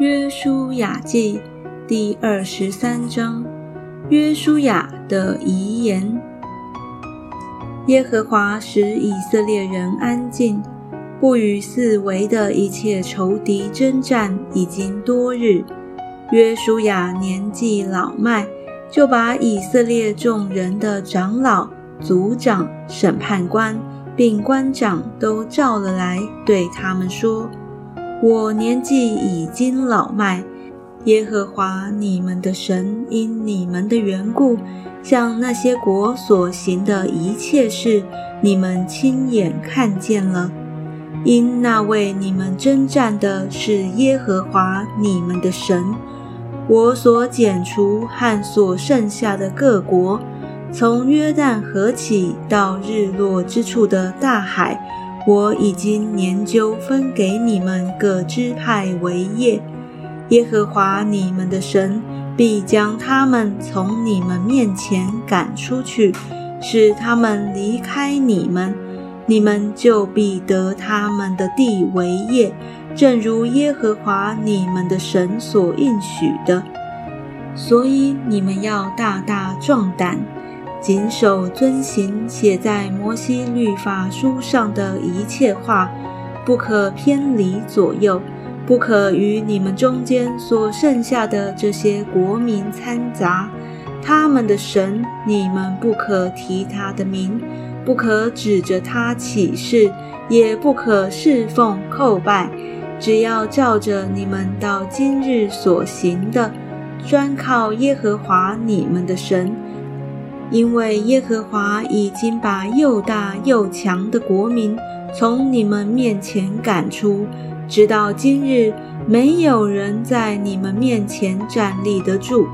约书亚记第二十三章，约书亚的遗言。耶和华使以色列人安静，不与四围的一切仇敌征战，已经多日。约书亚年纪老迈，就把以色列众人的长老、族长、审判官，并官长都召了来，对他们说：“我年纪已经老迈，耶和华你们的神因你们的缘故，向那些国所行的一切事，你们亲眼看见了。因那为你们征战的是耶和华你们的神。”我所剪除和所剩下的各国，从约旦河起到日落之处的大海，我已经研究分给你们各支派为业。耶和华你们的神必将他们从你们面前赶出去，使他们离开你们，你们就必得他们的地为业。正如耶和华你们的神所应许的，所以你们要大大壮胆，谨守遵行写在摩西律法书上的一切话，不可偏离左右，不可与你们中间所剩下的这些国民掺杂。他们的神，你们不可提他的名，不可指着他起誓，也不可侍奉叩拜。只要照着你们到今日所行的，专靠耶和华你们的神，因为耶和华已经把又大又强的国民从你们面前赶出，直到今日，没有人在你们面前站立得住。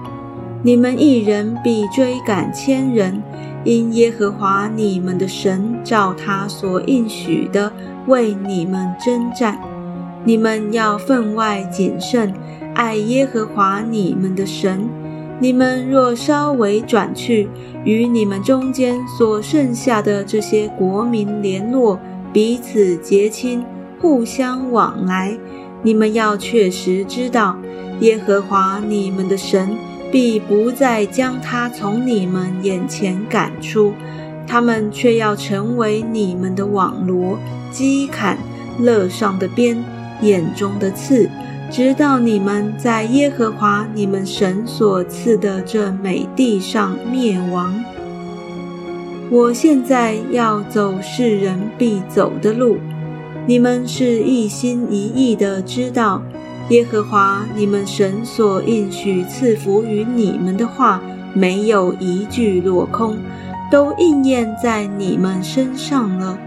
你们一人必追赶千人，因耶和华你们的神照他所应许的为你们征战。你们要分外谨慎，爱耶和华你们的神。你们若稍微转去，与你们中间所剩下的这些国民联络，彼此结亲，互相往来，你们要确实知道，耶和华你们的神必不再将他从你们眼前赶出，他们却要成为你们的网罗、机砍、勒上的鞭。眼中的刺，直到你们在耶和华你们神所赐的这美地上灭亡。我现在要走世人必走的路，你们是一心一意的知道，耶和华你们神所应许赐福于你们的话，没有一句落空，都应验在你们身上了。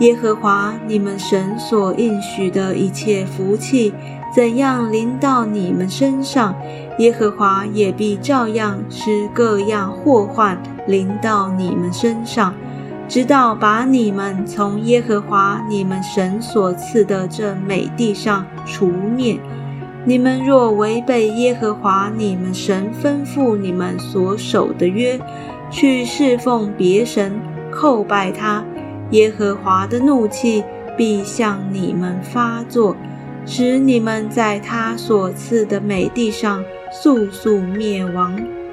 耶和华你们神所应许的一切福气，怎样临到你们身上，耶和华也必照样使各样祸患临到你们身上，直到把你们从耶和华你们神所赐的这美地上除灭。你们若违背耶和华你们神吩咐你们所守的约，去侍奉别神，叩拜他。耶和华的怒气必向你们发作，使你们在他所赐的美地上速速灭亡。